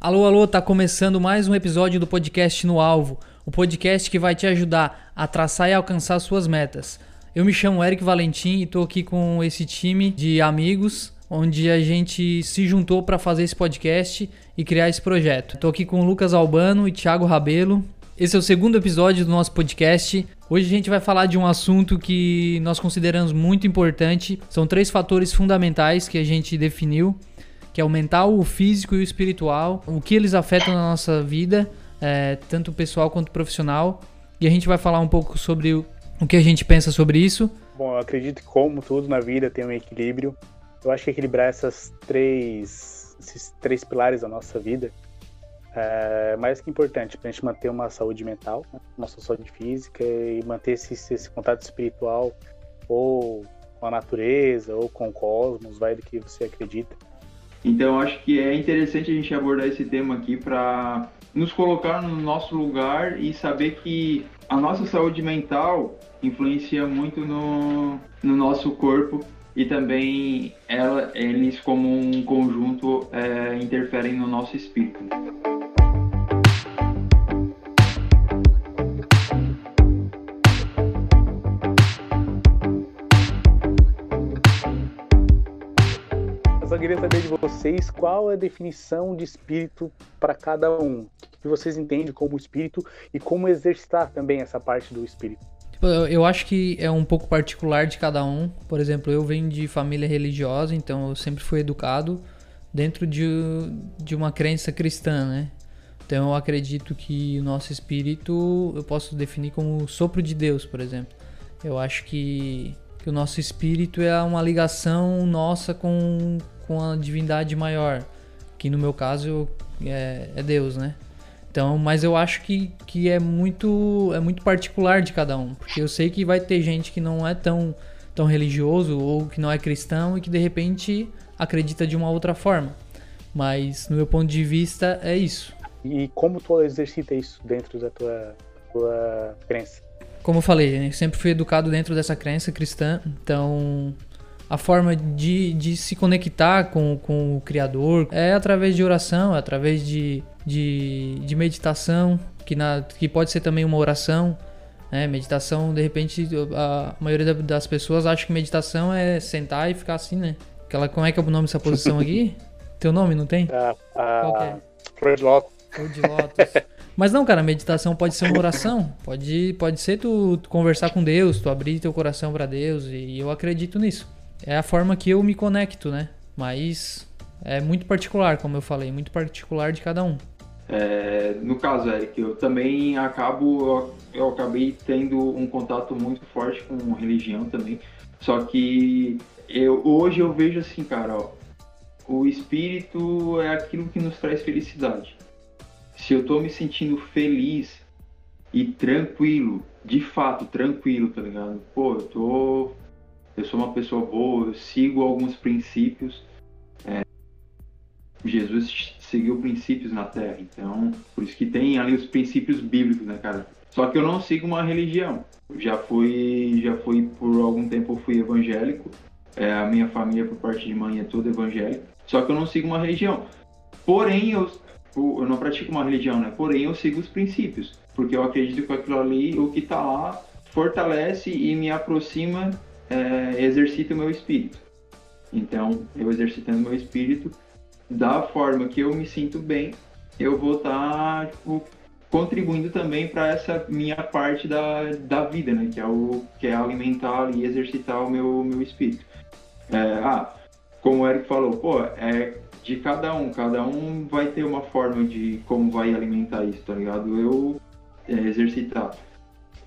Alô, alô, tá começando mais um episódio do podcast No Alvo, o podcast que vai te ajudar a traçar e alcançar suas metas. Eu me chamo Eric Valentim e tô aqui com esse time de amigos onde a gente se juntou para fazer esse podcast e criar esse projeto. Tô aqui com o Lucas Albano e Thiago Rabelo. Esse é o segundo episódio do nosso podcast. Hoje a gente vai falar de um assunto que nós consideramos muito importante. São três fatores fundamentais que a gente definiu, que é o mental, o físico e o espiritual. O que eles afetam na nossa vida, é, tanto pessoal quanto profissional. E a gente vai falar um pouco sobre o, o que a gente pensa sobre isso. Bom, eu acredito que como tudo na vida tem um equilíbrio. Eu acho que equilibrar essas três, esses três pilares da nossa vida é mais que importante para a gente manter uma saúde mental, né? nossa saúde física e manter esse, esse contato espiritual ou com a natureza ou com o cosmos, vai do que você acredita. Então acho que é interessante a gente abordar esse tema aqui para nos colocar no nosso lugar e saber que a nossa saúde mental influencia muito no, no nosso corpo e também ela, eles como um conjunto é, interferem no nosso espírito. Eu queria saber de vocês qual é a definição de espírito para cada um. O que vocês entendem como espírito e como exercitar também essa parte do espírito. Tipo, eu acho que é um pouco particular de cada um. Por exemplo, eu venho de família religiosa, então eu sempre fui educado dentro de, de uma crença cristã, né? Então eu acredito que o nosso espírito eu posso definir como o sopro de Deus, por exemplo. Eu acho que, que o nosso espírito é uma ligação nossa com, com a divindade maior, que no meu caso é, é Deus, né? Então, mas eu acho que, que é muito é muito particular de cada um, porque eu sei que vai ter gente que não é tão tão religioso ou que não é cristão e que de repente acredita de uma outra forma. Mas no meu ponto de vista é isso. E como tu exercita isso dentro da tua, tua crença? Como eu falei, eu sempre fui educado dentro dessa crença cristã, então a forma de, de se conectar com, com o Criador é através de oração, é através de, de, de meditação, que, na, que pode ser também uma oração. Né? Meditação, de repente, a maioria das pessoas acha que meditação é sentar e ficar assim, né? Aquela, como é que é o nome dessa posição aqui? Teu nome, não tem? A, Qual que é? a flor de lótus. Ou de lótus. Mas não, cara, meditação pode ser uma oração. Pode, pode ser tu, tu conversar com Deus, tu abrir teu coração para Deus. E eu acredito nisso. É a forma que eu me conecto, né? Mas é muito particular, como eu falei, muito particular de cada um. É, no caso, Eric, eu também acabo, eu, acabei tendo um contato muito forte com religião também. Só que eu, hoje eu vejo assim, cara, ó, o espírito é aquilo que nos traz felicidade. Se eu tô me sentindo feliz e tranquilo, de fato, tranquilo, tá ligado? Pô, eu tô. Eu sou uma pessoa boa, eu sigo alguns princípios. É, Jesus seguiu princípios na Terra, então, por isso que tem ali os princípios bíblicos, né, cara? Só que eu não sigo uma religião. Já fui, já fui por algum tempo eu fui evangélico. É, a minha família por parte de mãe é toda evangélica. Só que eu não sigo uma religião. Porém, eu, eu não pratico uma religião, né? Porém, eu sigo os princípios, porque eu acredito que aquilo ali, o que tá lá, fortalece e me aproxima, é, o meu espírito. Então, eu exercitando meu espírito, da forma que eu me sinto bem, eu vou estar tá, tipo, contribuindo também para essa minha parte da, da vida, né? Que é, o, que é alimentar e exercitar o meu, meu espírito. É, ah, como o Eric falou, pô, é de cada um, cada um vai ter uma forma de como vai alimentar isso, tá ligado? Eu é, exercitar.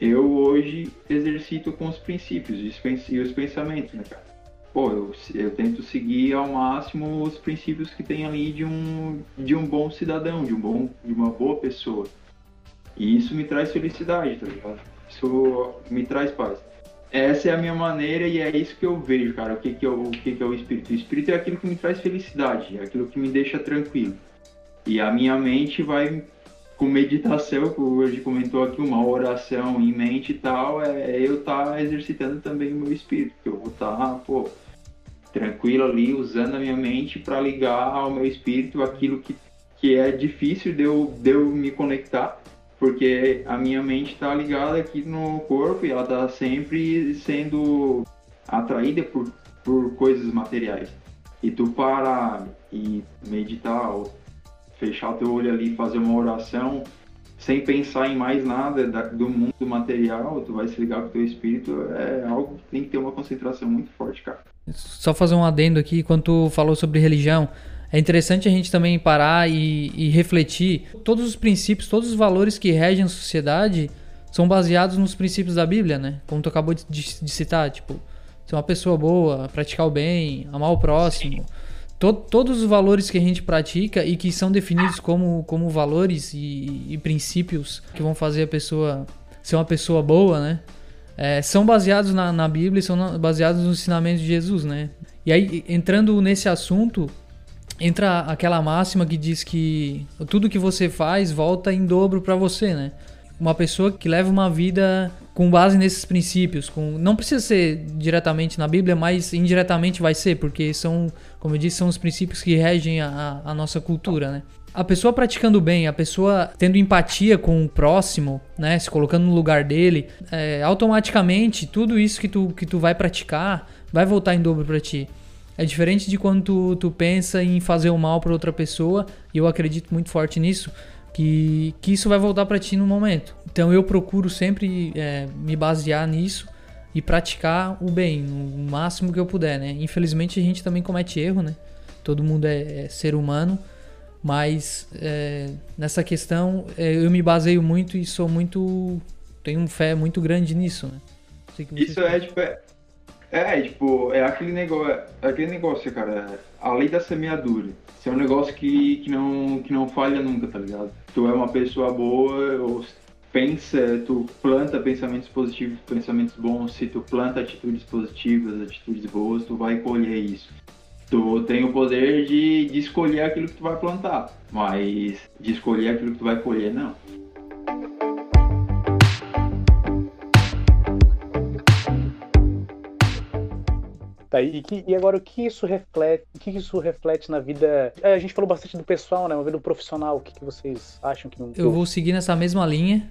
Eu hoje exercito com os princípios e os pensamentos, né, cara? Pô, eu, eu tento seguir ao máximo os princípios que tem ali de um, de um bom cidadão, de, um bom, de uma boa pessoa. E isso me traz felicidade, tá ligado? Isso me traz paz. Essa é a minha maneira e é isso que eu vejo, cara. O que, que, eu, o que, que é o espírito? O espírito é aquilo que me traz felicidade, é aquilo que me deixa tranquilo. E a minha mente vai com meditação, como hoje comentou aqui, uma oração em mente e tal, é eu estar tá exercitando também o meu espírito, que eu vou estar, tá, pô, tranquilo ali, usando a minha mente para ligar ao meu espírito aquilo que, que é difícil de eu, de eu me conectar, porque a minha mente está ligada aqui no corpo e ela está sempre sendo atraída por, por coisas materiais. E tu parar e meditar, ou fechar o teu olho ali e fazer uma oração sem pensar em mais nada do mundo material, tu vai se ligar com o teu espírito, é algo que tem que ter uma concentração muito forte, cara. Só fazer um adendo aqui, quando tu falou sobre religião, é interessante a gente também parar e, e, refletir. Todos os princípios, todos os valores que regem a sociedade são baseados nos princípios da Bíblia, né? Como tu acabou de, de, de citar, tipo, ser uma pessoa boa, praticar o bem, amar o próximo. To, todos os valores que a gente pratica e que são definidos como, como valores e, e princípios que vão fazer a pessoa ser uma pessoa boa, né? É, são baseados na, na Bíblia e são baseados nos ensinamentos de Jesus, né? E aí, entrando nesse assunto, entra aquela máxima que diz que tudo que você faz volta em dobro para você, né? Uma pessoa que leva uma vida com base nesses princípios, com não precisa ser diretamente na Bíblia, mas indiretamente vai ser, porque são, como eu disse, são os princípios que regem a, a nossa cultura, né? A pessoa praticando bem, a pessoa tendo empatia com o próximo, né, se colocando no lugar dele, é, automaticamente tudo isso que tu, que tu vai praticar vai voltar em dobro para ti. É diferente de quando tu, tu pensa em fazer o mal para outra pessoa, e eu acredito muito forte nisso, que, que isso vai voltar para ti no momento. Então eu procuro sempre é, me basear nisso e praticar o bem, o máximo que eu puder, né? Infelizmente a gente também comete erro, né? Todo mundo é, é ser humano, mas é, nessa questão é, eu me baseio muito e sou muito. tenho fé muito grande nisso, né? Isso é tipo, é, é, tipo, é aquele negócio, é aquele negócio, cara, a lei da semeadura. Isso é um negócio que, que, não, que não falha nunca, tá ligado? Tu é uma pessoa boa, ou pensa, tu planta pensamentos positivos, pensamentos bons, se tu planta atitudes positivas, atitudes boas, tu vai colher isso. Tu tem o poder de, de escolher aquilo que tu vai plantar, mas de escolher aquilo que tu vai colher, não. Tá, e, que, e, agora o que isso reflete? O que isso reflete na vida? É, a gente falou bastante do pessoal, né? Uma vida do profissional. O que, que vocês acham que não. Eu vou seguir nessa mesma linha,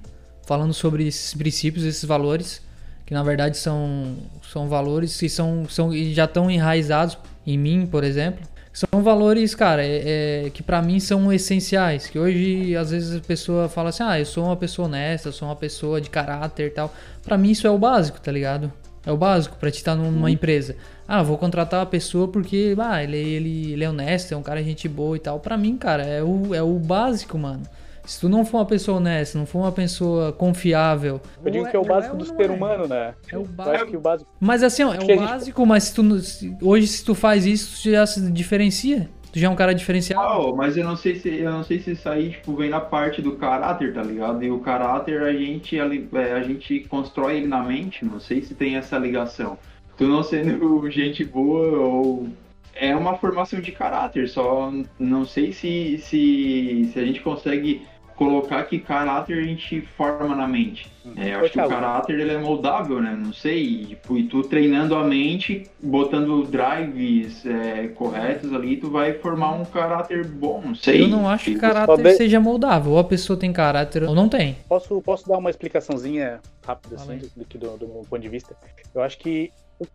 falando sobre esses princípios, esses valores, que na verdade são, são valores que são, são e já estão enraizados em mim, por exemplo. São valores, cara, é, é, que para mim são essenciais. Que hoje, às vezes, a pessoa fala assim: ah, eu sou uma pessoa honesta, eu sou uma pessoa de caráter e tal. Para mim, isso é o básico, tá ligado? É o básico para te estar numa uhum. empresa. Ah, vou contratar uma pessoa porque ah, ele, ele, ele é honesto, é um cara gente boa e tal. Para mim, cara, é o, é o básico, mano. Se tu não for uma pessoa honesta, não for uma pessoa confiável. Eu digo que é o básico é, do ser é. humano, né? É o básico. o básico. Mas assim, ó, é o básico, mas se tu, se, hoje se tu faz isso, tu já se diferencia. Tu já é um cara diferenciado. Oh, mas eu não sei se eu não sei se isso aí tipo, vem na parte do caráter, tá ligado? E o caráter a gente, a, é, a gente constrói ele na mente, não sei se tem essa ligação. Tu não sendo gente boa ou é uma formação de caráter, só não sei se, se, se a gente consegue colocar que caráter a gente forma na mente. É, eu acho que o caráter ele é moldável, né? Não sei, tipo, e tu treinando a mente, botando drives é, corretos ali, tu vai formar um caráter bom, não sei. Eu não acho que caráter seja moldável, ou a pessoa tem caráter ou não tem. Posso, posso dar uma explicaçãozinha rápida, assim, do, do, do meu ponto de vista? Eu acho que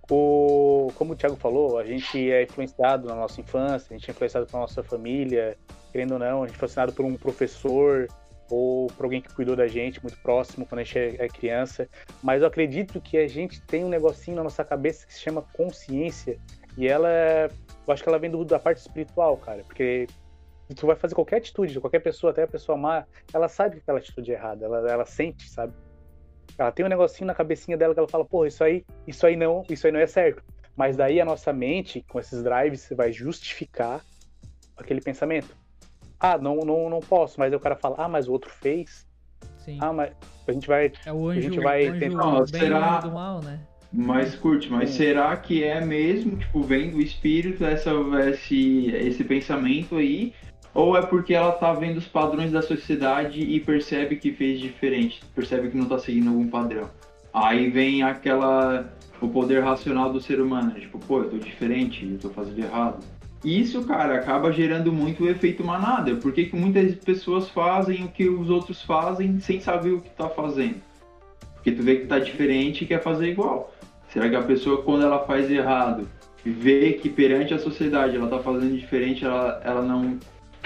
o, como o Thiago falou, a gente é influenciado na nossa infância, a gente é influenciado pela nossa família, querendo ou não, a gente foi ensinado por um professor ou por alguém que cuidou da gente muito próximo quando a gente é, é criança. Mas eu acredito que a gente tem um negocinho na nossa cabeça que se chama consciência e ela, eu acho que ela vem do, da parte espiritual, cara, porque tu vai fazer qualquer atitude, qualquer pessoa, até a pessoa má, ela sabe que aquela atitude é errada, ela, ela sente, sabe? Ela tem um negocinho na cabecinha dela que ela fala, pô, isso aí, isso aí não, isso aí não é certo. Mas daí a nossa mente, com esses drives, vai justificar aquele pensamento ah, não, não, não posso, mas aí o cara fala, ah, mas o outro fez. Sim. Ah, mas a gente vai. É o anjo, a gente vai anjo tentar. Não, será... do mal, né? Mas curte, mas Sim. será que é mesmo, tipo, vem do espírito essa, esse, esse pensamento aí? Ou é porque ela tá vendo os padrões da sociedade e percebe que fez diferente, percebe que não tá seguindo algum padrão? Aí vem aquela. o poder racional do ser humano, tipo, pô, eu tô diferente, eu tô fazendo errado isso, cara, acaba gerando muito o efeito manada. Por que muitas pessoas fazem o que os outros fazem sem saber o que tá fazendo? Porque tu vê que tá diferente e quer fazer igual. Será que a pessoa, quando ela faz errado, vê que perante a sociedade ela tá fazendo diferente, ela, ela não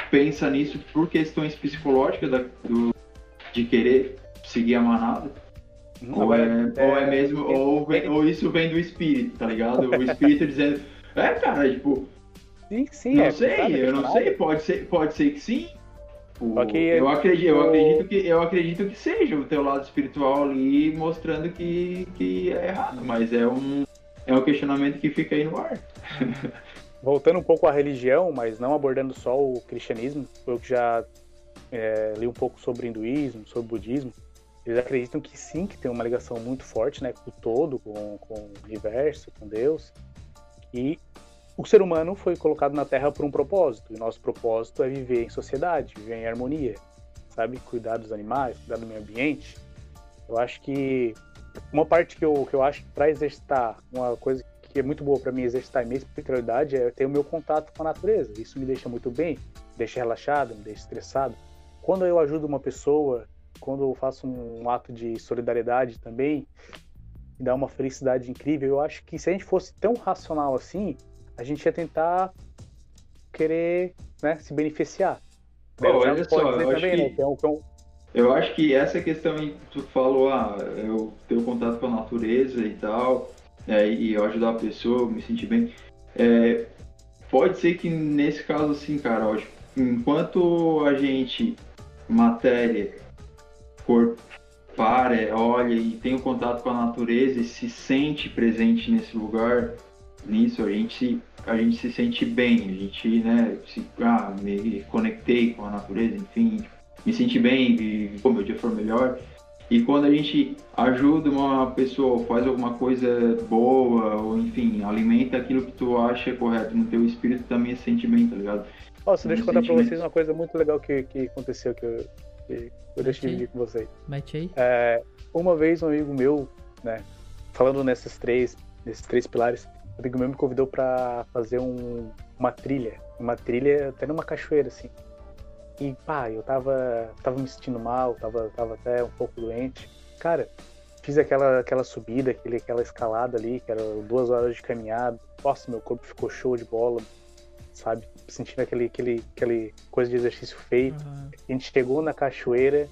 pensa nisso por questões psicológicas da, do, de querer seguir a manada? ou, é, é, ou é mesmo, é, ou, vem, ou isso vem do espírito, tá ligado? O espírito dizendo, é, cara, tipo, Sim, sim. Não é, sei, sabe, eu não sei, pode ser, pode ser que sim. Que eu, acredito, eu, acredito que, eu acredito que seja o teu lado espiritual ali mostrando que, que é errado, mas é um, é um questionamento que fica aí no ar. Voltando um pouco à religião, mas não abordando só o cristianismo, eu já é, li um pouco sobre hinduísmo, sobre budismo, eles acreditam que sim, que tem uma ligação muito forte né, com o todo, com, com o universo, com Deus, e o ser humano foi colocado na Terra por um propósito. E nosso propósito é viver em sociedade, viver em harmonia, sabe? Cuidar dos animais, cuidar do meio ambiente. Eu acho que uma parte que eu, que eu acho que para exercitar, uma coisa que é muito boa para mim exercitar minha espiritualidade é ter o meu contato com a natureza. Isso me deixa muito bem, me deixa relaxado, me deixa estressado. Quando eu ajudo uma pessoa, quando eu faço um ato de solidariedade também, me dá uma felicidade incrível. Eu acho que se a gente fosse tão racional assim, a gente ia tentar querer né, se beneficiar. Oh, olha só, eu acho, também, que, né? que que é um... eu acho que essa questão que tu falou, ah, eu tenho contato com a natureza e tal, é, e eu ajudar a pessoa, me sentir bem. É, pode ser que nesse caso, assim, cara, ó, enquanto a gente, matéria, corpo, para, olha e tem o contato com a natureza e se sente presente nesse lugar, nisso, a gente a gente se sente bem, a gente, né, se, ah, me conectei com a natureza, enfim, me senti bem, e como meu dia for melhor. E quando a gente ajuda uma pessoa, faz alguma coisa boa, ou enfim, alimenta aquilo que tu acha correto no teu espírito, também se sente bem, tá ligado? Nossa, deixa eu contar pra vocês uma coisa muito legal que, que aconteceu, que eu, que eu deixo dividir com vocês. Mete aí. É, uma vez um amigo meu, né, falando nesses três, nesses três pilares, um amigo meu me convidou para fazer um, uma trilha, uma trilha até numa cachoeira, assim. E, pá, eu tava, tava me sentindo mal, tava, tava até um pouco doente. Cara, fiz aquela, aquela subida, aquele, aquela escalada ali, que era duas horas de caminhada. Nossa, meu corpo ficou show de bola, sabe? Sentindo aquele, aquele, aquele coisa de exercício feito. Uhum. A gente chegou na cachoeira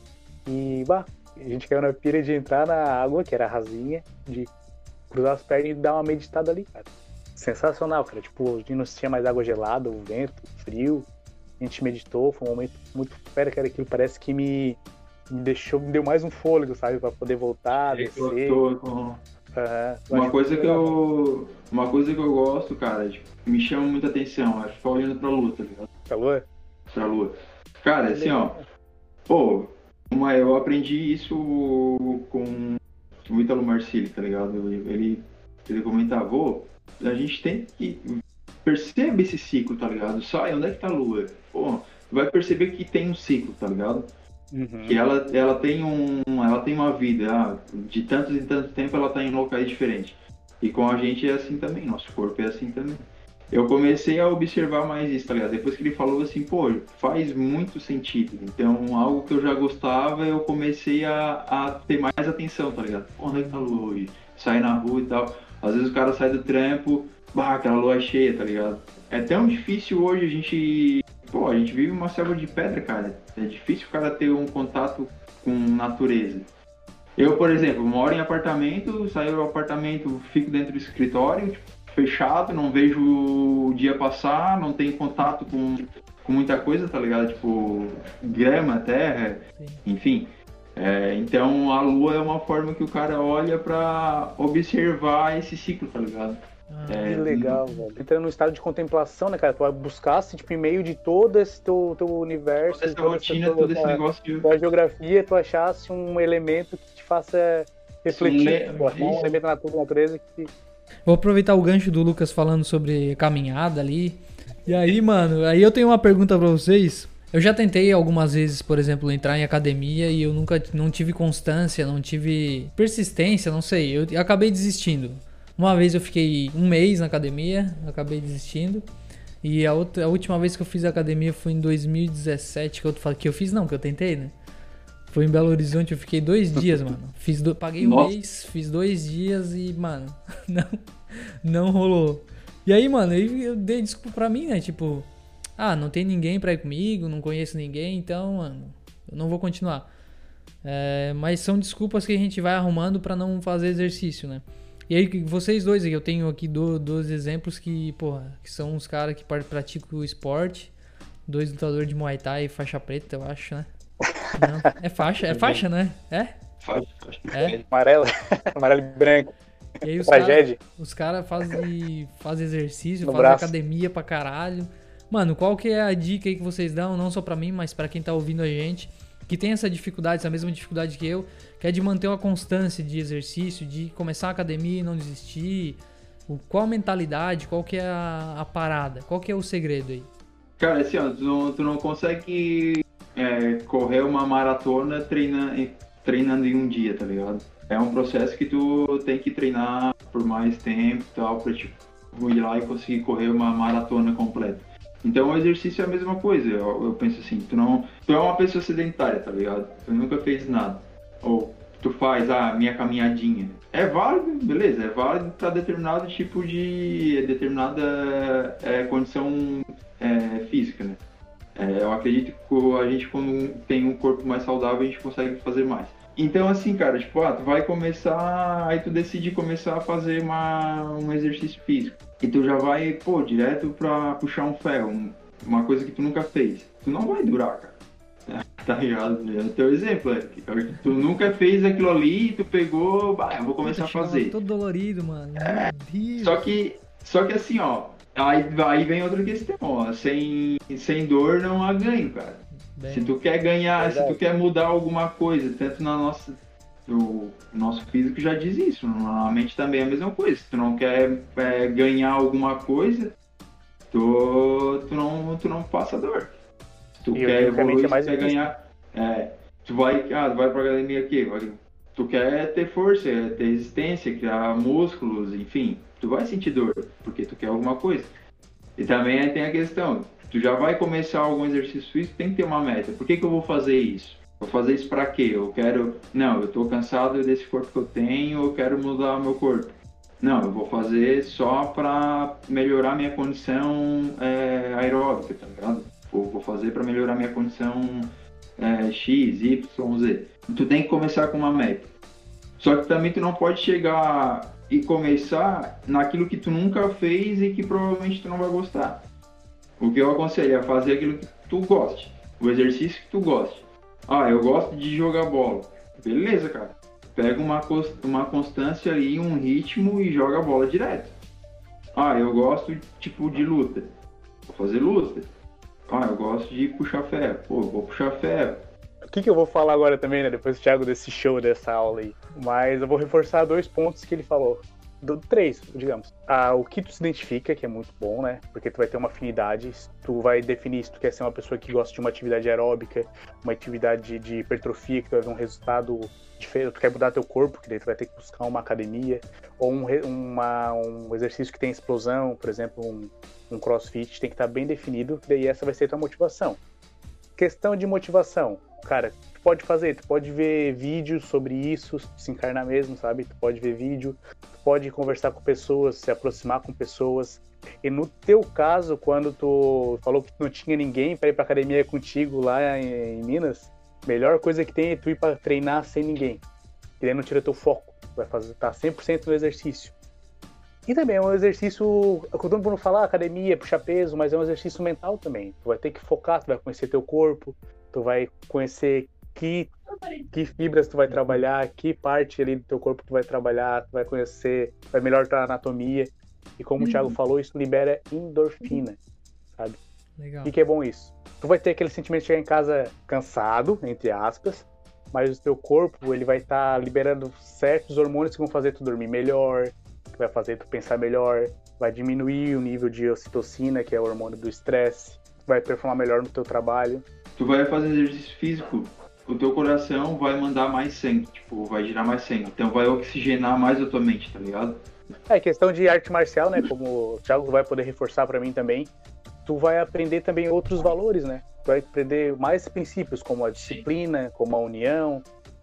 e, bah, a gente caiu na pira de entrar na água, que era rasinha, de cruzar as pernas e dar uma meditada ali, cara. Sensacional, cara. Tipo, não tinha mais água gelada, o vento, o frio. A gente meditou, foi um momento muito fera, cara. Aquilo parece que me, me deixou, me deu mais um fôlego, sabe? Pra poder voltar, descer. Uhum. Uma coisa que eu. Uma coisa que eu gosto, cara, tipo, me chama muita atenção, é ficar olhando pra lua, tá ligado? Pra lua? Pra lua. Cara, assim, ó. Pô, uma, eu aprendi isso com o Ítalo Marcilli, tá ligado? Ele, ele comentava, oh, a gente tem que perceber esse ciclo, tá ligado? Sai, onde é que tá a lua? Pô, vai perceber que tem um ciclo, tá ligado? Uhum. Que ela, ela tem um. Ela tem uma vida. Ah, de tanto em tanto tempo ela tá em locais diferentes. E com a gente é assim também, nosso corpo é assim também eu comecei a observar mais isso, tá ligado? Depois que ele falou assim, pô, faz muito sentido. Então, algo que eu já gostava, eu comecei a, a ter mais atenção, tá ligado? Pô, onde é que tá a lua hoje? Sai na rua e tal. Às vezes o cara sai do trampo, bah, aquela lua é cheia, tá ligado? É tão difícil hoje a gente. Pô, a gente vive uma selva de pedra, cara. É difícil o cara ter um contato com natureza. Eu, por exemplo, moro em apartamento, saio do apartamento, fico dentro do escritório, tipo, fechado, não vejo o dia passar, não tenho contato com, com muita coisa, tá ligado? Tipo, grama, terra, Sim. enfim. É, então a lua é uma forma que o cara olha para observar esse ciclo, tá ligado? É, que legal, velho. Entrando no estado de contemplação, né, cara? Tu buscasse, tipo, em meio de todo esse teu, teu universo, toda essa rotina, todo esse negócio de... da geografia, tu achasse um elemento que te faça refletir, Sim, um elemento da natureza que Vou aproveitar o gancho do Lucas falando sobre caminhada ali. E aí, mano, aí eu tenho uma pergunta para vocês. Eu já tentei algumas vezes, por exemplo, entrar em academia e eu nunca não tive constância, não tive persistência, não sei. Eu acabei desistindo. Uma vez eu fiquei um mês na academia, acabei desistindo. E a, outra, a última vez que eu fiz academia foi em 2017, que eu, que eu fiz não, que eu tentei, né? Foi em Belo Horizonte, eu fiquei dois dias, mano. Fiz do, paguei um mês, fiz dois dias e, mano, não, não rolou. E aí, mano, eu, eu dei desculpa pra mim, né? Tipo, ah, não tem ninguém pra ir comigo, não conheço ninguém, então, mano, eu não vou continuar. É, mas são desculpas que a gente vai arrumando para não fazer exercício, né? E aí, vocês dois, eu tenho aqui dois, exemplos que, porra, que são uns caras que praticam o esporte. Dois lutadores de Muay Thai e faixa preta, eu acho, né? Não, é faixa, é faixa, né? É? Faixa, É? Amarelo, amarelo e branco. E aí os caras cara fazem faz exercício, fazem academia pra caralho. Mano, qual que é a dica aí que vocês dão, não só pra mim, mas pra quem tá ouvindo a gente, que tem essa dificuldade, essa mesma dificuldade que eu, que é de manter uma constância de exercício, de começar a academia e não desistir. Qual a mentalidade, qual que é a, a parada, qual que é o segredo aí? Cara, assim, ó, tu não, tu não consegue é, correr uma maratona treina, treinando em um dia, tá ligado? É um processo que tu tem que treinar por mais tempo e tal, pra tipo, ir lá e conseguir correr uma maratona completa. Então o exercício é a mesma coisa, eu, eu, penso assim, tu não. Tu é uma pessoa sedentária, tá ligado? Tu nunca fez nada. Ou tu faz a ah, minha caminhadinha. É válido, beleza, é válido para determinado tipo de. determinada é, condição é, física, né? É, eu acredito que a gente, quando tem um corpo mais saudável, a gente consegue fazer mais. Então, assim, cara, tipo, ah, tu vai começar, aí tu decide começar a fazer uma, um exercício físico. E tu já vai, pô, direto pra puxar um ferro, um, uma coisa que tu nunca fez. Tu não vai durar, cara. Tá ligado? É o teu exemplo, é. Tu nunca fez aquilo ali tu pegou, bah, eu vou começar a fazer. todo dolorido, mano. É, só que, só que assim, ó, aí, aí vem outra questão, ó. Sem, sem dor não há ganho, cara. Bem, se tu quer ganhar, verdade. se tu quer mudar alguma coisa, tanto na nossa. O nosso físico já diz isso, normalmente também é a mesma coisa. Se tu não quer é, ganhar alguma coisa, tu, tu, não, tu não passa dor. Tu e quer evoluir, é mais tu quer ganhar. É, tu vai, ah, tu vai pra academia aqui, vai, tu quer ter força, ter resistência, criar músculos, enfim, tu vai sentir dor, porque tu quer alguma coisa. E também tem a questão, tu já vai começar algum exercício físico, tem que ter uma meta. Por que, que eu vou fazer isso? Vou fazer isso para quê? Eu quero. Não, eu tô cansado desse corpo que eu tenho, eu quero mudar o meu corpo. Não, eu vou fazer só para melhorar minha condição é, aeróbica, tá ligado? Vou, fazer para melhorar minha condição é, X, Y, Z. Tu tem que começar com uma meta. Só que também tu não pode chegar e começar naquilo que tu nunca fez e que provavelmente tu não vai gostar. O que eu aconselho é fazer aquilo que tu goste, o exercício que tu goste. Ah, eu gosto de jogar bola. Beleza, cara. Pega uma, uma constância ali, um ritmo e joga a bola direto. Ah, eu gosto tipo de luta. Vou fazer luta. Ah, eu gosto de puxar ferro. Pô, vou puxar ferro. O que, que eu vou falar agora também, né? Depois do Thiago desse show, dessa aula aí. Mas eu vou reforçar dois pontos que ele falou do três, digamos. Ah, o que tu se identifica, que é muito bom, né? Porque tu vai ter uma afinidade, tu vai definir se tu quer ser uma pessoa que gosta de uma atividade aeróbica, uma atividade de hipertrofia, que vai ver um resultado diferente, tu quer mudar teu corpo, que daí tu vai ter que buscar uma academia, ou um, uma, um exercício que tem explosão, por exemplo, um, um crossfit, tem que estar bem definido, que daí essa vai ser tua motivação. Questão de motivação, cara, tu pode fazer, tu pode ver vídeos sobre isso, se encarnar mesmo, sabe? Tu pode ver vídeo, pode conversar com pessoas, se aproximar com pessoas. E no teu caso, quando tu falou que não tinha ninguém para ir para academia contigo lá em, em, Minas, melhor coisa que tem é tu ir para treinar sem ninguém. E daí não tira teu foco, vai fazer tá 100% no exercício. E também é um exercício, todo mundo falar academia, puxar peso, mas é um exercício mental também. Tu vai ter que focar, tu vai conhecer teu corpo, tu vai conhecer que, que fibras tu vai trabalhar, que parte ali do teu corpo tu vai trabalhar, tu vai conhecer, vai melhorar tua anatomia. E como uhum. o Thiago falou, isso libera endorfina, sabe? Legal. E que é bom isso. Tu vai ter aquele sentimento de chegar em casa cansado, entre aspas, mas o teu corpo ele vai estar tá liberando certos hormônios que vão fazer tu dormir melhor, que vai fazer tu pensar melhor, vai diminuir o nível de ocitocina, que é o hormônio do estresse, vai performar melhor no teu trabalho. Tu vai fazer exercício físico o teu coração vai mandar mais sangue, tipo, vai girar mais sangue. Então vai oxigenar mais a tua mente, tá ligado? É questão de arte marcial, né? Como o Thiago vai poder reforçar para mim também. tu vai aprender também outros valores, né? Tu vai aprender mais princípios, como a disciplina, como a união,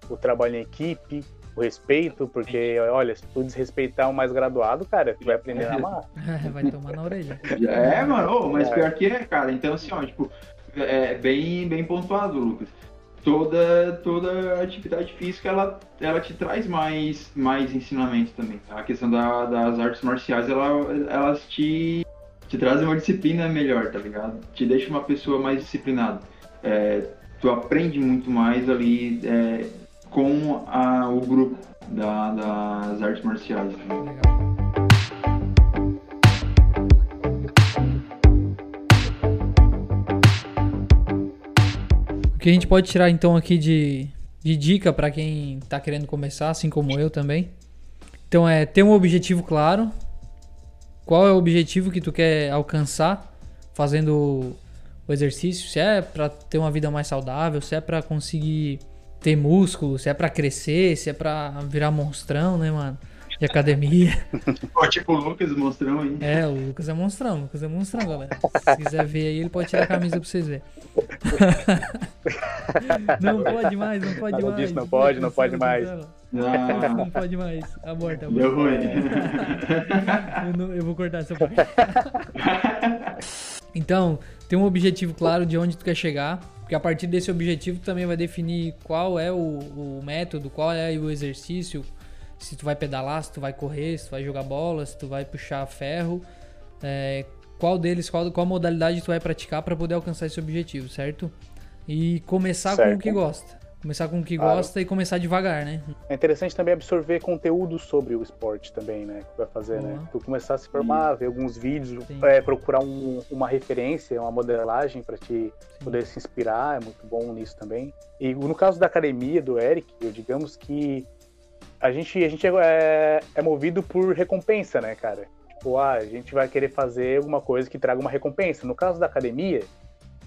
o trabalho em equipe, o respeito, porque, olha, se tu desrespeitar um mais graduado, cara, tu vai aprender a amar. vai tomar na orelha. É, mano, oh, mas é. pior que é, cara. Então, assim, ó, tipo, é bem, bem pontuado, Lucas. Toda, toda atividade física, ela, ela te traz mais, mais ensinamento também. A questão da, das artes marciais, ela, elas te, te trazem uma disciplina melhor, tá ligado? Te deixa uma pessoa mais disciplinada. É, tu aprende muito mais ali é, com a, o grupo da, das artes marciais. Legal. Que a gente pode tirar então aqui de, de dica para quem está querendo começar, assim como eu também. Então é ter um objetivo claro. Qual é o objetivo que tu quer alcançar fazendo o exercício? Se é para ter uma vida mais saudável, se é para conseguir ter músculo, se é para crescer, se é para virar monstrão, né, mano? De academia. Pô, tipo o Lucas, monstrão aí. É, o Lucas é monstrão, o Lucas é monstrão, galera. Se quiser ver aí, ele pode tirar a camisa pra vocês verem. não pode mais, não pode mais. Disso, não pode, não pode mais. Não. não pode mais. Aborta, aborta. Deu ruim. Eu, não, eu vou cortar essa parte. Então, tem um objetivo claro de onde tu quer chegar. Porque a partir desse objetivo também vai definir qual é o, o método, qual é o exercício, se tu vai pedalar, se tu vai correr, se tu vai jogar bola, se tu vai puxar ferro, é, qual deles, qual, qual modalidade tu vai praticar para poder alcançar esse objetivo, certo? E começar certo. com o que gosta. Começar com o que claro. gosta e começar devagar, né? É interessante também absorver conteúdo sobre o esporte também, né? Que vai fazer, né? Tu começar a se formar, Sim. ver alguns vídeos, é, procurar um, uma referência, uma modelagem para te Sim. poder se inspirar, é muito bom nisso também. E no caso da academia, do Eric, eu digamos que a gente, a gente é, é movido por recompensa, né, cara? Tipo, ah, a gente vai querer fazer alguma coisa que traga uma recompensa. No caso da academia,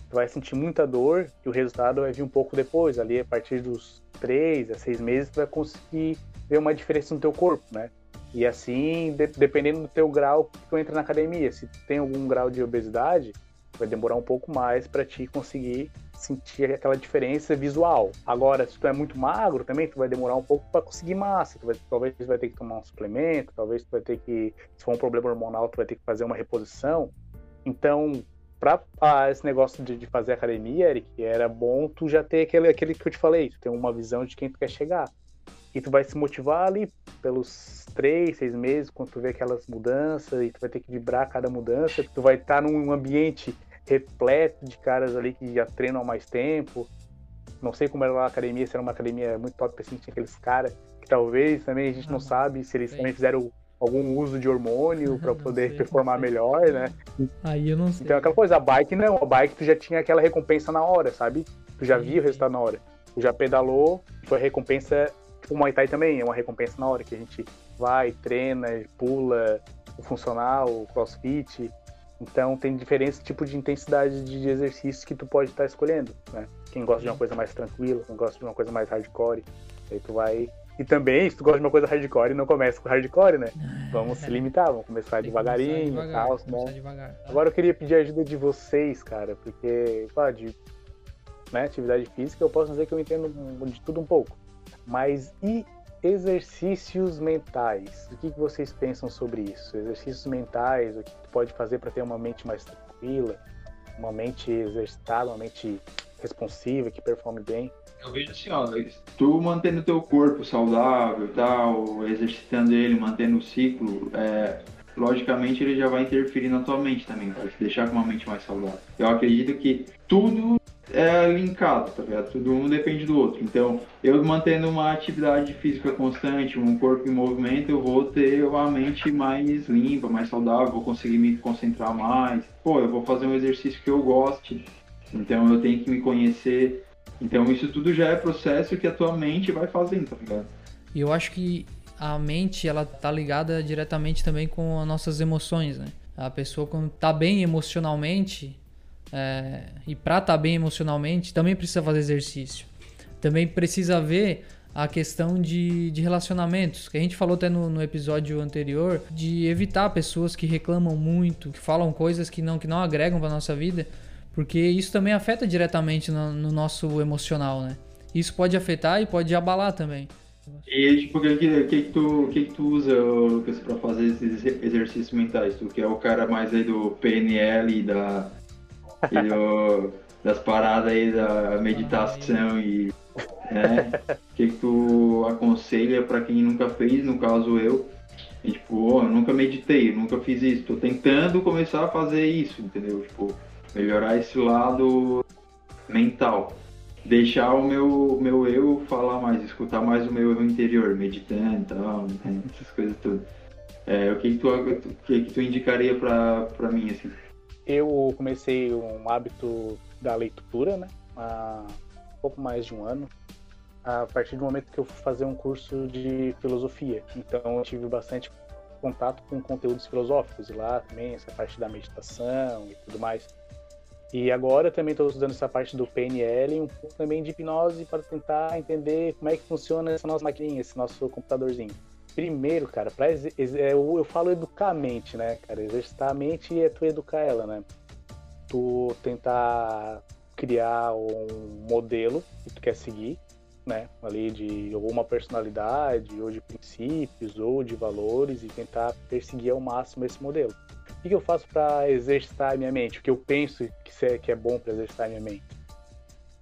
tu vai sentir muita dor e o resultado vai vir um pouco depois, ali a partir dos três a seis meses tu vai conseguir ver uma diferença no teu corpo, né? E assim, de, dependendo do teu grau que tu entra na academia, se tu tem algum grau de obesidade, vai demorar um pouco mais para te conseguir sentir aquela diferença visual. Agora, se tu é muito magro também, tu vai demorar um pouco para conseguir massa. Tu vai, talvez tu vai ter que tomar um suplemento, talvez tu vai ter que, se for um problema hormonal, tu vai ter que fazer uma reposição. Então, ah, esse negócio de, de, fazer academia, Eric, era bom tu já ter aquele, aquele que eu te falei, tu ter uma visão de quem tu quer chegar. E tu vai se motivar ali pelos três, seis meses, quando tu vê aquelas mudanças, e tu vai ter que vibrar cada mudança, tu vai estar num ambiente repleto de caras ali que já treinam há mais tempo. Não sei como era lá a academia, se era uma academia muito top, assim, tinha aqueles caras que talvez também a gente não sabe se eles também fizeram algum uso de hormônio para poder sei, performar melhor, né? Aí eu não sei. Então aquela coisa, a bike não, a bike tu já tinha aquela recompensa na hora, sabe? Tu já via o resultado na hora. Tu já pedalou, foi recompensa, tipo o Muay Thai também, é uma recompensa na hora, que a gente vai, treina, pula, o funcional, o crossfit. Então tem diferentes tipos de intensidade de exercício que tu pode estar escolhendo, né? Quem gosta de uma coisa mais tranquila, quem gosta de uma coisa mais hardcore, aí tu vai e também, se tu gosta de uma coisa hardcore, não começa com hardcore, né? É. Vamos se limitar, vamos começar devagarinho e tal, né? Devagar. Agora eu queria pedir a ajuda de vocês, cara, porque, pá, de né, atividade física eu posso dizer que eu entendo de tudo um pouco. Mas e exercícios mentais? O que, vocês pensam sobre isso? Exercícios mentais, o que tu pode fazer para ter uma mente mais tranquila, uma mente exercitada, uma mente responsiva, que performe bem? Eu vejo assim, ó, tu mantendo teu corpo saudável tal, exercitando ele, mantendo o ciclo, é, logicamente ele já vai interferir na tua mente também, vai te deixar com uma mente mais saudável. Eu acredito que tudo é linkado, tá ligado? Tudo um depende do outro. Então, eu mantendo uma atividade física constante, um corpo em movimento, eu vou ter uma mente mais limpa, mais saudável, vou conseguir me concentrar mais. Pô, eu vou fazer um exercício que eu goste. Então, eu tenho que me conhecer então isso tudo já é processo que a tua mente vai fazendo, tá ligado? E eu acho que a mente, ela tá ligada diretamente também com as nossas emoções, né? A pessoa quando tá bem emocionalmente, é, e pra estar tá bem emocionalmente, também precisa fazer exercício. Também precisa ver a questão de, de relacionamentos, que a gente falou até no, no, episódio anterior, de evitar pessoas que reclamam muito, que falam coisas que não, que não agregam para nossa vida, porque isso também afeta diretamente no, no nosso emocional, né? Isso pode afetar e pode abalar também. E tipo, o que, que, que, tu, que, tu usa, Lucas, pra fazer esses exercícios mentais? Tu que é o cara mais aí do PNL e da. E do, das paradas aí da meditação e né? O que, que tu aconselha para quem nunca fez, no caso eu, e, tipo, oh, eu nunca meditei, eu nunca fiz isso, tô tentando começar a fazer isso, entendeu? Tipo, melhorar esse lado mental. Deixar o meu, meu eu falar mais, escutar mais o meu eu interior, meditando e tal, né? essas coisas tudo. É, o que, que, tu, o que, que tu indicaria pra, pra mim, assim? Eu comecei um hábito da leitura, né? Há pouco mais de um ano a partir do momento que eu fui fazer um curso de filosofia. Então eu tive bastante contato com conteúdos filosóficos e lá também essa parte da meditação e tudo mais. E agora também estou estudando essa parte do PNL e um pouco também de hipnose para tentar entender como é que funciona essa nossa maquininha, esse nosso computadorzinho. Primeiro, cara, pra, é, eu, eu falo educar a mente, né, cara? Exercitar a mente é tu educar ela, né? Tu tentar criar um modelo que tu quer seguir né, ali de ou uma personalidade, ou de princípios, ou de valores e tentar perseguir ao máximo esse modelo. O que eu faço para exercitar a minha mente? O que eu penso que é bom para exercitar a minha mente?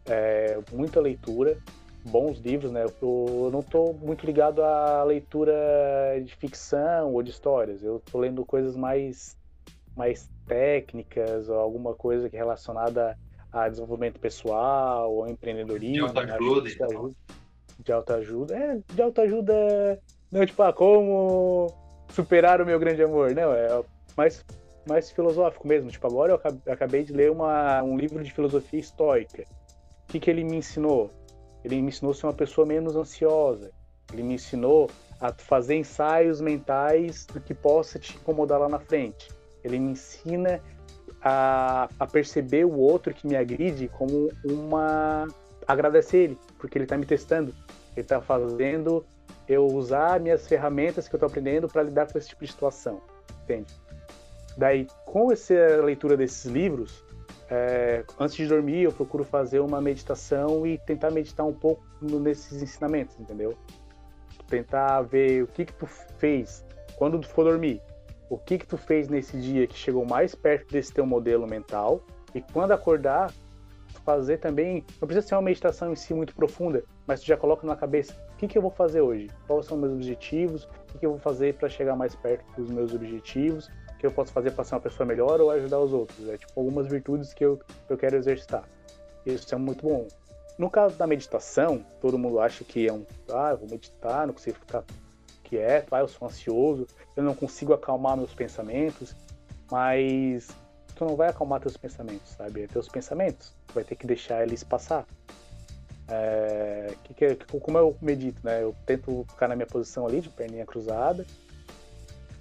É, muita leitura, bons livros, né? Eu, não estou muito ligado à leitura de ficção ou de histórias. Eu estou lendo coisas mais, mais técnicas ou alguma coisa que é relacionada a desenvolvimento pessoal, ou empreendedorismo. De autoajuda. De autoajuda. De autoajuda. É, de autoajuda. Não, tipo, ah, como superar o meu grande amor. Não, é mais, mais filosófico mesmo. Tipo, agora eu acabei de ler uma, um livro de filosofia estoica. O que, que ele me ensinou? Ele me ensinou a ser uma pessoa menos ansiosa. Ele me ensinou a fazer ensaios mentais do que possa te incomodar lá na frente. Ele me ensina a, a perceber o outro que me agride como uma. agradecer ele, porque ele está me testando, ele está fazendo eu usar minhas ferramentas que eu estou aprendendo para lidar com esse tipo de situação, entende? Daí, com essa leitura desses livros, é, antes de dormir, eu procuro fazer uma meditação e tentar meditar um pouco nesses ensinamentos, entendeu? Tentar ver o que que tu fez quando tu for dormir. O que que tu fez nesse dia que chegou mais perto desse teu modelo mental. E quando acordar fazer também. Não precisa ser uma meditação em si muito profunda mas tu já coloca na cabeça o que que eu vou fazer hoje? Quais são meus objetivos? O que que eu vou fazer para chegar mais perto dos meus objetivos que eu posso fazer para ser uma pessoa melhor ou ajudar os outros é tipo algumas virtudes que eu, eu quero exercitar isso é muito bom no caso da meditação todo mundo acha que é um ah eu vou meditar não consigo ficar quieto, ah, eu sou ansioso, eu não consigo acalmar meus pensamentos, mas tu não vai acalmar teus pensamentos, sabe? É teus pensamentos, tu vai ter que deixar eles passar. É, que, que, como eu medito, né? Eu tento ficar na minha posição ali, de perninha cruzada,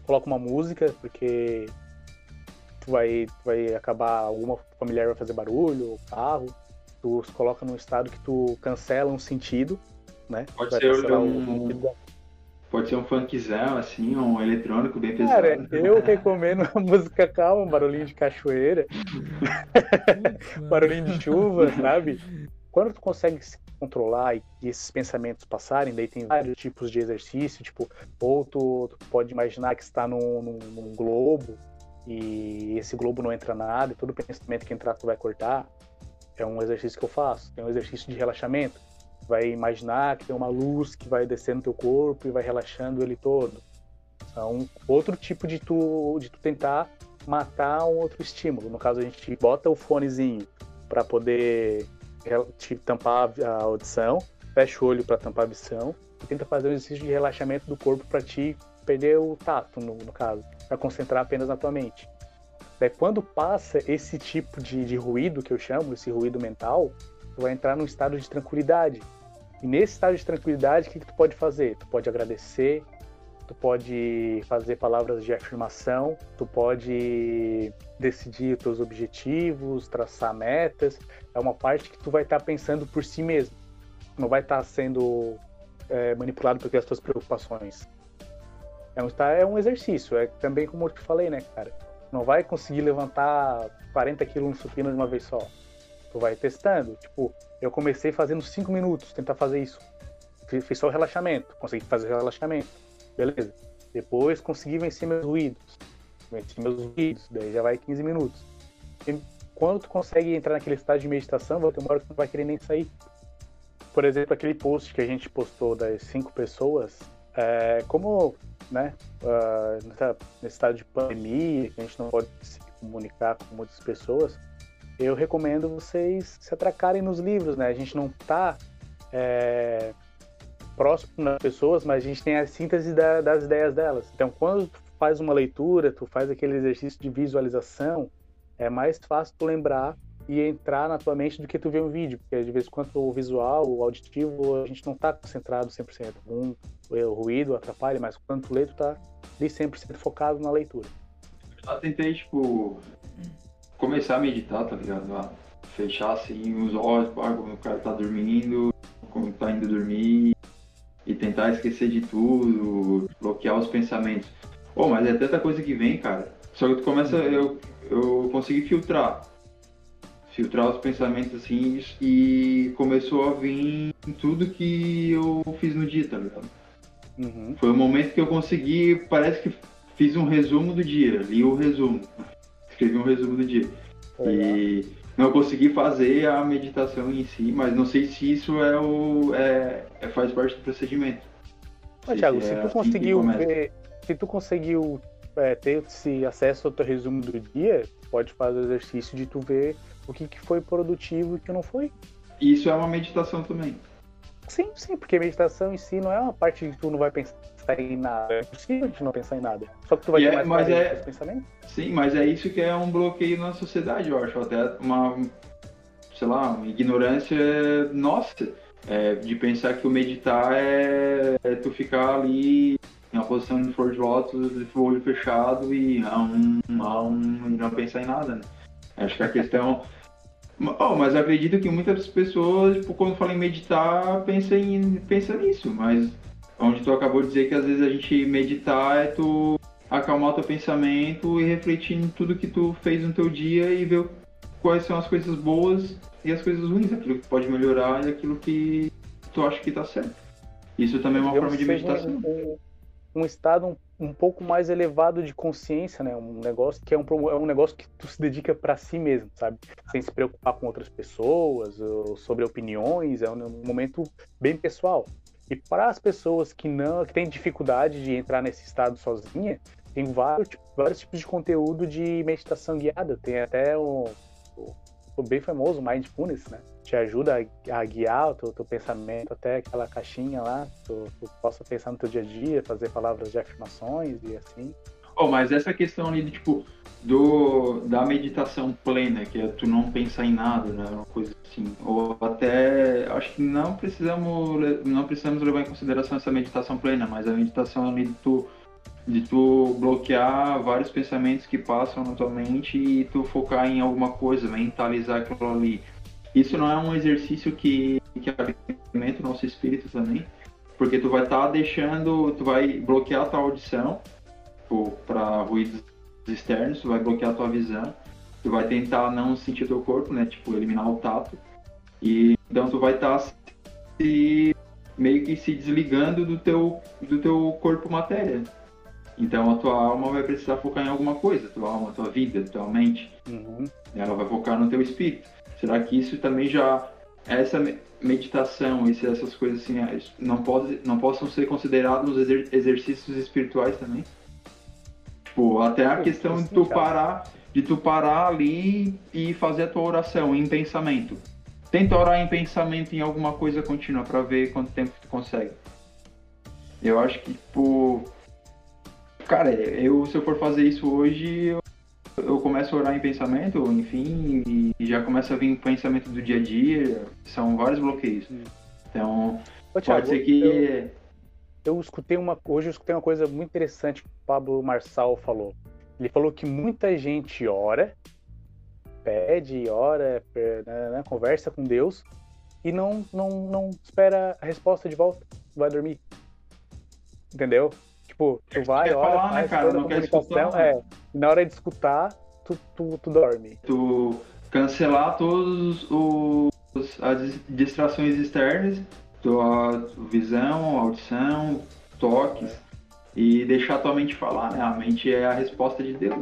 coloco uma música, porque tu vai, tu vai acabar, alguma familiar vai fazer barulho, carro, tu se coloca num estado que tu cancela um sentido, né? Pode ser um, um, Pode ser um funkzão, assim, um eletrônico bem pesado. Cara, eu recomendo uma música calma, um barulhinho de cachoeira, barulhinho de chuva, sabe? Quando tu consegue se controlar e esses pensamentos passarem, daí tem vários tipos de exercício, tipo, ou tu, tu pode imaginar que está num, num, num, globo e esse globo não entra nada e todo pensamento que entrar tu vai cortar. É um exercício que eu faço. Tem um exercício de relaxamento vai imaginar que tem uma luz que vai descendo no teu corpo e vai relaxando ele todo. Então, outro tipo de tu, de tu tentar matar um outro estímulo. No caso, a gente bota o fonezinho para poder te tampar a audição, fecha o olho para tampar a visão e tenta fazer um exercício de relaxamento do corpo para te perder o tato, no, no caso, para concentrar apenas na tua mente. Daí, quando passa esse tipo de, de ruído que eu chamo, esse ruído mental, tu vai entrar num estado de tranquilidade. E nesse estado de tranquilidade, o que, que tu pode fazer? Tu pode agradecer, tu pode fazer palavras de afirmação, tu pode decidir os teus objetivos, traçar metas. É uma parte que tu vai estar tá pensando por si mesmo. Não vai estar tá sendo é, manipulado pelas tuas preocupações. É um, é um exercício, é também como eu te falei, né, cara? Não vai conseguir levantar 40 quilos no supino de uma vez só. Tu vai testando. Tipo, eu comecei fazendo 5 minutos, tentar fazer isso. Fiz só o relaxamento, consegui fazer o relaxamento. Beleza. Depois consegui vencer meus ruídos. Venci meus ruídos, daí já vai 15 minutos. Quando tu consegue entrar naquele estado de meditação, vai ter uma hora que tu não vai querer nem sair. Por exemplo, aquele post que a gente postou das cinco pessoas, é, como né, uh, nesse estado de pandemia, que a gente não pode se comunicar com muitas pessoas, eu recomendo vocês se atracarem nos livros, né? A gente não está é, próximo das pessoas, mas a gente tem a síntese da, das ideias delas. Então, quando tu faz uma leitura, tu faz aquele exercício de visualização, é mais fácil tu lembrar e entrar na tua mente do que tu ver um vídeo, porque de vez em quando o visual, o auditivo, a gente não está concentrado 100%. Um, o ruído atrapalha, mas quando tu lê, tu tá ali 100% focado na leitura. Eu tentei, tipo, começar a meditar, tá ligado? A fechar, assim, os olhos, quando o cara tá dormindo, quando tá indo dormir, e tentar esquecer de tudo, bloquear os pensamentos. Pô, mas é tanta coisa que vem, cara. Só que tu começa, eu, eu consegui filtrar. Filtrar os pensamentos assim e começou a vir tudo que eu fiz no dia, tá ligado? Uhum. Foi o momento que eu consegui, parece que fiz um resumo do dia, li o resumo. Escrevi um resumo do dia. E não consegui fazer a meditação em si, mas não sei se isso é o é, é faz parte do procedimento. Mas, Thiago, se, é tu assim conseguiu ver, se tu conseguiu é, ter esse acesso ao teu resumo do dia, pode fazer o exercício de tu ver o que, que foi produtivo e o que não foi. Isso é uma meditação também. Sim, sim, porque meditação em si não é uma parte que tu não vai pensar em nada. É possível a gente não pensar em nada. Só que tu vai e ter é, mais é, pensamento. Sim, mas é isso que é um bloqueio na sociedade, eu acho. Até uma, sei lá, uma ignorância nossa. É, de pensar que o meditar é, é tu ficar ali em uma posição de flor de lótus, com o olho fechado e um, um, e não pensar em nada, né? Acho que a questão. Oh, mas acredito que muitas pessoas, tipo, quando falam em meditar, pensam, em, pensam nisso, mas onde tu acabou de dizer que às vezes a gente meditar é tu acalmar o teu pensamento e refletir em tudo que tu fez no teu dia e ver quais são as coisas boas e as coisas ruins, aquilo que pode melhorar e aquilo que tu acha que tá certo. Isso também é uma forma de meditação. Um, um estado um, um, pouco mais elevado de consciência, né? Um negócio que é um, é um negócio que tu se dedica para si mesmo, sabe? Sem se preocupar com outras pessoas, ou sobre opiniões, é um, um momento bem pessoal. E para as pessoas que não, que têm dificuldade de entrar nesse estado sozinha, tem vários, vários tipos de conteúdo de meditação guiada. Tem até o, o, bem famoso Mindfulness, né? Te ajuda a, guiar o teu, teu, pensamento até aquela caixinha lá, tu, tu possa pensar no teu dia a dia, fazer palavras de afirmações e assim. Oh, mas essa questão ali, tipo, do, da meditação plena, que é tu não pensar em nada, né? Uma coisa assim. Ou até, acho que não precisamos, não precisamos levar em consideração essa meditação plena, mas a meditação ali de tu, de tu bloquear vários pensamentos que passam na tua mente e tu focar em alguma coisa, mentalizar aquilo ali. Isso não é um exercício que, que alimenta o nosso espírito também, porque tu vai estar tá deixando, tu vai bloquear a tua audição para ruídos externos, tu vai bloquear a tua visão, tu vai tentar não sentir teu corpo, né? Tipo, eliminar o tato. E então tu vai estar tá se meio que se desligando do teu do teu corpo matéria. Então a tua alma vai precisar focar em alguma coisa, tua alma, tua vida, tua mente. Uhum. Ela vai focar no teu espírito. Será que isso também já essa meditação, essas coisas assim, não pode, não possam ser considerados exercícios espirituais também? Tipo, até a questão de tu parar, de tu parar ali e fazer a tua oração em pensamento. Tenta orar em pensamento em alguma coisa contínua para ver quanto tempo tu consegue. Eu acho que, tipo. Cara, eu se eu for fazer isso hoje, eu, eu começo a orar em pensamento, enfim, e já começa a vir pensamento do dia a dia. São vários bloqueios. Então, Ô, Thiago, pode ser que. Eu eu escutei uma hoje eu escutei uma coisa muito interessante que o Pablo Marçal falou. Ele falou que muita gente ora, pede, ora, né, né, conversa com Deus e não, não, não espera a resposta de volta. vai dormir. Entendeu? Tipo, tu vai, quer olha, falar, né, faz cara? toda a Não quer escutar, né? é. Na hora de escutar, tu, tu, tu dorme. Tu cancelar todos os as dis- distrações externas, tua visão, audição, toques e deixar tua mente falar, né? A mente é a resposta de Deus.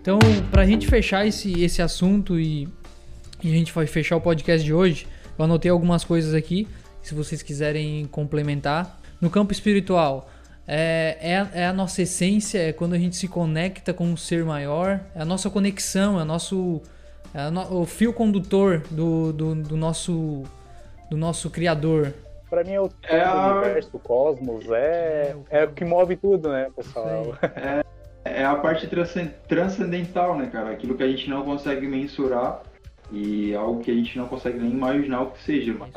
Então, pra gente fechar esse, esse assunto e, e a gente vai fechar o podcast de hoje, eu anotei algumas coisas aqui, se vocês quiserem complementar. No campo espiritual, é, é, a- é a nossa essência, é quando a gente se conecta com um ser maior, é a nossa conexão, é, a nosso, é no- o fio condutor do, do, do nosso, do nosso Criador. Pra mim é o, É a- universo, o cosmos, é, É, o é o que move tudo, né, pessoal? Isso É a parte transcen- transcendental, né, cara? Aquilo que a gente não consegue mensurar e algo que a gente não consegue nem imaginar o que seja. Mas.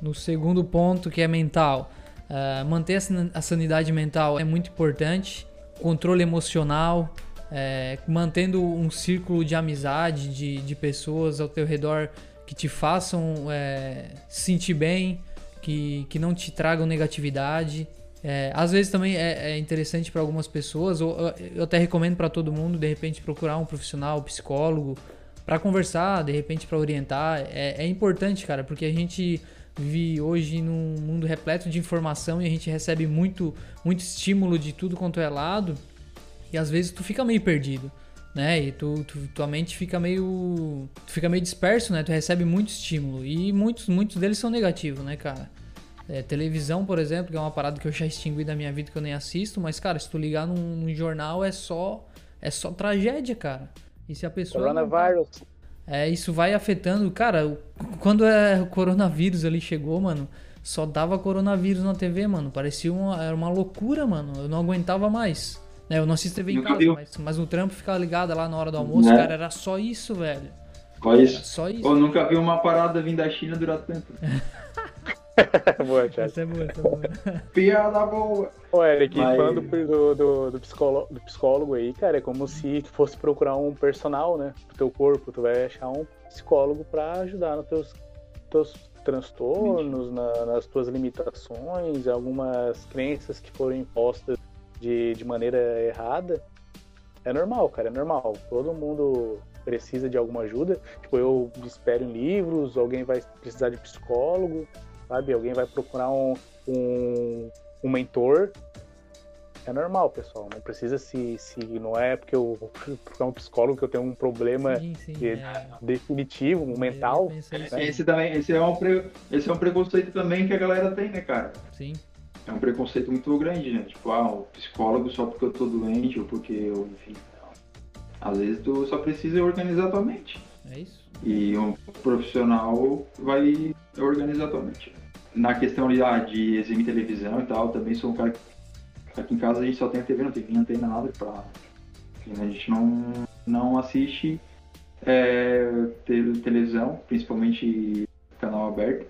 No segundo ponto, que é mental, ah, manter a san- a sanidade mental é muito importante. Controle emocional, é, mantendo um círculo de amizade, de, de pessoas ao teu redor que te façam é, se sentir bem, que, que não te tragam negatividade. É, às vezes também é, é interessante para algumas pessoas, ou eu- eu até recomendo para todo mundo, de repente, procurar um profissional, psicólogo, para conversar, de repente para orientar. É, é importante, cara, porque a gente vive hoje num mundo repleto de informação e a gente recebe muito, muito estímulo de tudo quanto é lado e às vezes tu fica meio perdido, né? E tu, tu- tua mente fica meio, tu fica meio disperso, né? Tu recebe muito estímulo e muitos, muitos deles são negativos, né, cara? É, televisão, por exemplo, que é uma parada que eu já extingui da minha vida que eu nem assisto, mas cara, se tu ligar num, num jornal é só é só tragédia, cara. E se a pessoa não- Coronavirus. é, isso vai afetando. Cara, o- quando é, o coronavírus ali chegou, mano, só dava coronavírus na TV, mano. Parecia uma, era uma loucura, mano. Eu não aguentava mais. Né, eu não assisto TV em casa, mas, mas no trampo ficava ligado lá na hora do almoço, Né? cara, era só isso, velho. Só Era isso. só isso. Eu nunca vi uma parada vindo da China durar tanto. Boa, Thiago. Essa é boa, essa é boa. Piada boa! Ô, Eric, Mas- falando do, do, do, psicólogo, do psicólogo aí, cara, é como se tu fosse procurar um personal, né? Pro teu corpo, tu vai achar um psicólogo pra ajudar nos teus, teus transtornos, na- nas tuas limitações, algumas crenças que foram impostas de, de maneira errada. É normal, cara, é normal. Todo mundo precisa de alguma ajuda. Tipo, eu espero em livros, alguém vai precisar de psicólogo, sabe? Alguém vai procurar um, um, um mentor. É normal, pessoal. Não precisa se. se não é porque eu vou procurar um psicólogo que eu tenho um problema Sim, sim. que- É, definitivo, um mental. isso, Esse, também, esse, é um pre- esse é um preconceito também que a galera tem, né, cara? Sim. É um preconceito muito grande, né? Tipo, ah, o psicólogo só porque eu tô doente ou porque eu, enfim. não. Às vezes tu só precisa organizar tua mente. É isso. E um profissional vai organizar tua mente. Na questão de, ah, de exibir televisão e tal, também sou um cara que aqui em casa a gente só tem a TV, não tem antena nada pra. A gente não, não assiste é, te- televisão, principalmente canal aberto.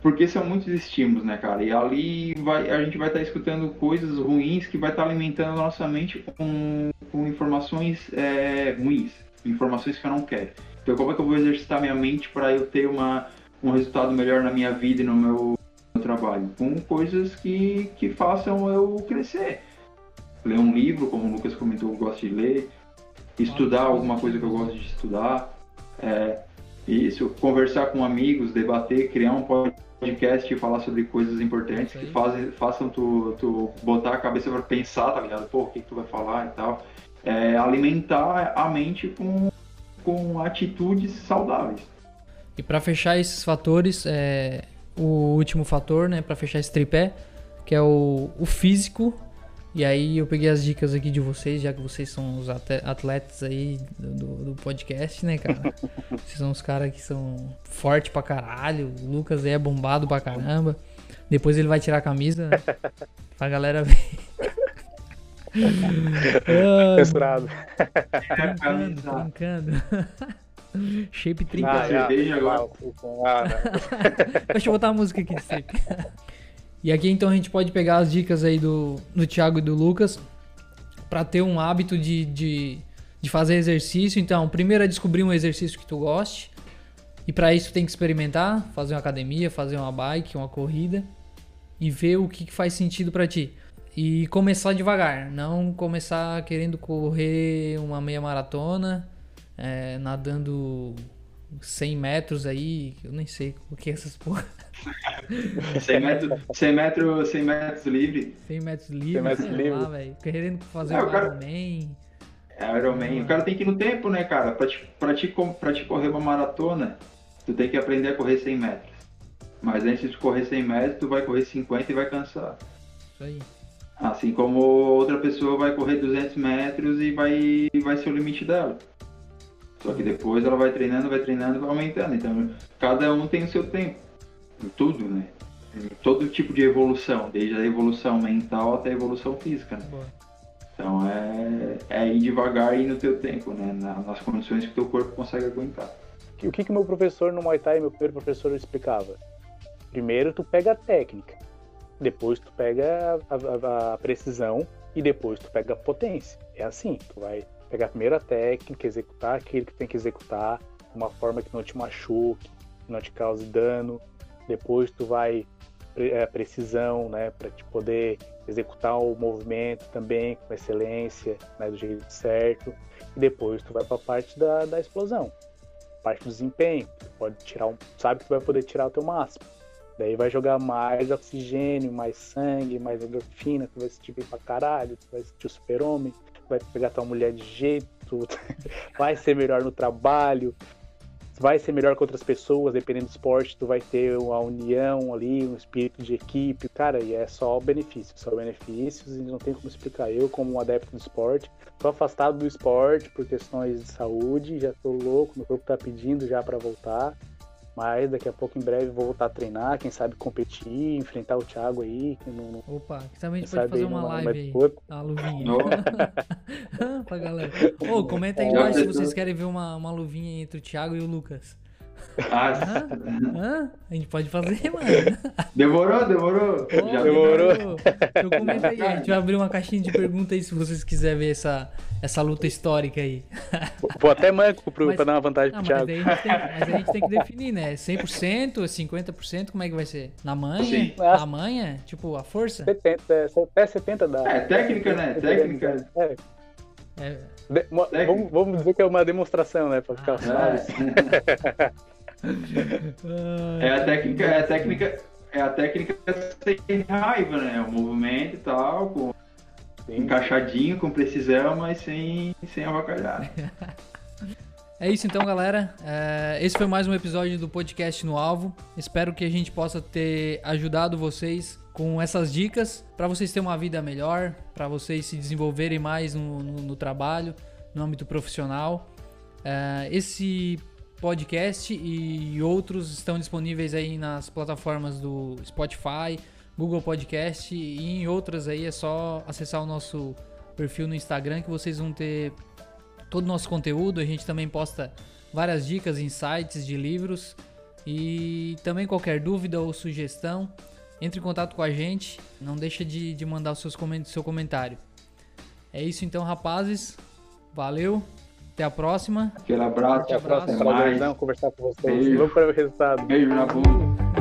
Porque são muitos estímulos, né, cara? E ali vai, a gente vai estar escutando coisas ruins que vai estar alimentando a nossa mente com, com informações é, ruins, informações que eu não quero. Então, como é que eu vou exercitar minha mente para eu ter uma, um resultado melhor na minha vida e no meu, no trabalho? Com coisas que, que façam eu crescer. Ler um livro, como o Lucas comentou, eu gosto de ler. Estudar alguma coisa que eu gosto de estudar. É, isso, conversar com amigos, debater, criar um podcast e falar sobre coisas importantes que fazem, façam tu, tu botar a cabeça para pensar, tá ligado? Pô, o que, que tu vai falar e tal. É, alimentar a mente com, com atitudes saudáveis. E para fechar esses fatores, é, o último fator, né, para fechar esse tripé, que é o, o físico. E aí eu peguei as dicas aqui de vocês, já que vocês são os atletas aí do, do podcast, né, cara? vocês são os caras que são fortes pra caralho. O Lucas aí é bombado pra caramba. Depois ele vai tirar a camisa né, pra galera ver. Censurado. Trincando, trincando. Shape trinca. Ah, cerveja agora. Ah, não. Deixa eu botar a música aqui sempre. E aqui então a gente pode pegar as dicas aí do, do Thiago e do Lucas pra ter um hábito de, de de fazer exercício. Então, primeiro é descobrir um exercício que tu goste. E para isso tem que experimentar, fazer uma academia, fazer uma bike, uma corrida e ver o que, que faz sentido para ti. E começar devagar, não começar querendo correr uma meia maratona, é, nadando 100 metros aí, eu nem sei o que é essas porra. 100 metros, 100 metros, 100 metros livre. 100 metros livre, 100 metros livre. lá, velho. Querendo fazer é, o cara... Ironman. É, Ironman. O cara tem que ir no tempo, né, cara? Pra te, pra, te, pra te correr uma maratona, tu tem que aprender a correr 100 metros. Mas antes de correr 100 metros, tu vai correr 50 e vai cansar. Isso aí. Assim como outra pessoa vai correr 200 metros e vai, vai ser o limite dela. Só que depois ela vai treinando, vai treinando, vai aumentando. Então, cada um tem o seu tempo. Em tudo, né? Em todo tipo de evolução, desde a evolução mental até a evolução física. Né? Então é, é ir devagar e ir no teu tempo, né? nas condições que o teu corpo consegue aguentar. O que que meu professor no Muay Thai, meu primeiro professor, explicava? Primeiro tu pega a técnica, depois tu pega a, a, a precisão e depois tu pega a potência. É assim, tu vai pegar primeiro a técnica, executar aquilo que tem que executar de uma forma que não te machuque, que não te cause dano. Depois tu vai é, precisão, né, para te poder executar o movimento também com excelência, né, do jeito certo. E depois tu vai para a parte da, da explosão, parte do desempenho. Tu pode tirar um, sabe que tu vai poder tirar o teu máximo. Daí vai jogar mais oxigênio, mais sangue, mais endorfina, tu vai sentir bem pra caralho, tu vai sentir o super-homem, vai pegar tua mulher de jeito, vai ser melhor no trabalho, vai ser melhor com outras pessoas, dependendo do esporte, tu vai ter uma união ali, um espírito de equipe, cara, e é só benefícios, só benefícios, e não tem como explicar. Eu, como um adepto do esporte, tô afastado do esporte por questões de saúde, já tô louco, meu corpo tá pedindo já para voltar, mas daqui a pouco, em breve, vou voltar a treinar, quem sabe competir, enfrentar o Thiago aí. Que não, Opa, que também a gente pode fazer uma live aí. A luvinha. pra galera. Ô, comenta aí embaixo se vocês querem ver uma, uma luvinha entre o Thiago e o Lucas. Ah, Hã? A gente pode fazer, mano. Demorou, demorou. Oh, Já demorou. Então aí. A gente vai abrir uma caixinha de perguntas aí se vocês quiserem ver essa, essa luta histórica aí. Vou até manco pro, mas, pra dar uma vantagem pro Thiago. Mas, a tem, mas a gente tem que definir, né? 100%, 50%, como é que vai ser? Na manha? Sim. Na manha? Tipo, a força? 70, é, até 70 dá. É, técnica, né? Técnica. É. É. De, vamos, vamos, dizer que é uma demonstração, né? Pra ficar ah, é a técnica, é a técnica, é a técnica sem raiva, né? O movimento e tal, com Sim. encaixadinho, com precisão, mas sem, sem avacalhar. É isso então, galera. É, esse foi mais um episódio do podcast no Alvo. Espero que a gente possa ter ajudado vocês com essas dicas para vocês terem uma vida melhor, para vocês se desenvolverem mais no, no, no trabalho, no âmbito profissional. É, esse podcast e outros estão disponíveis aí nas plataformas do Spotify, Google Podcast e em outras aí é só acessar o nosso perfil no Instagram que vocês vão ter todo o nosso conteúdo. A gente também posta várias dicas, insights de livros e também qualquer dúvida ou sugestão, entre em contato com a gente. Não deixa de, de mandar o seus seu comentário. É isso então, rapazes. Valeu. Até a próxima. Aquele abraço. Até a próxima. Prazer, conversar com vocês. Beijo. Vamos para o resultado. Beijo na bunda.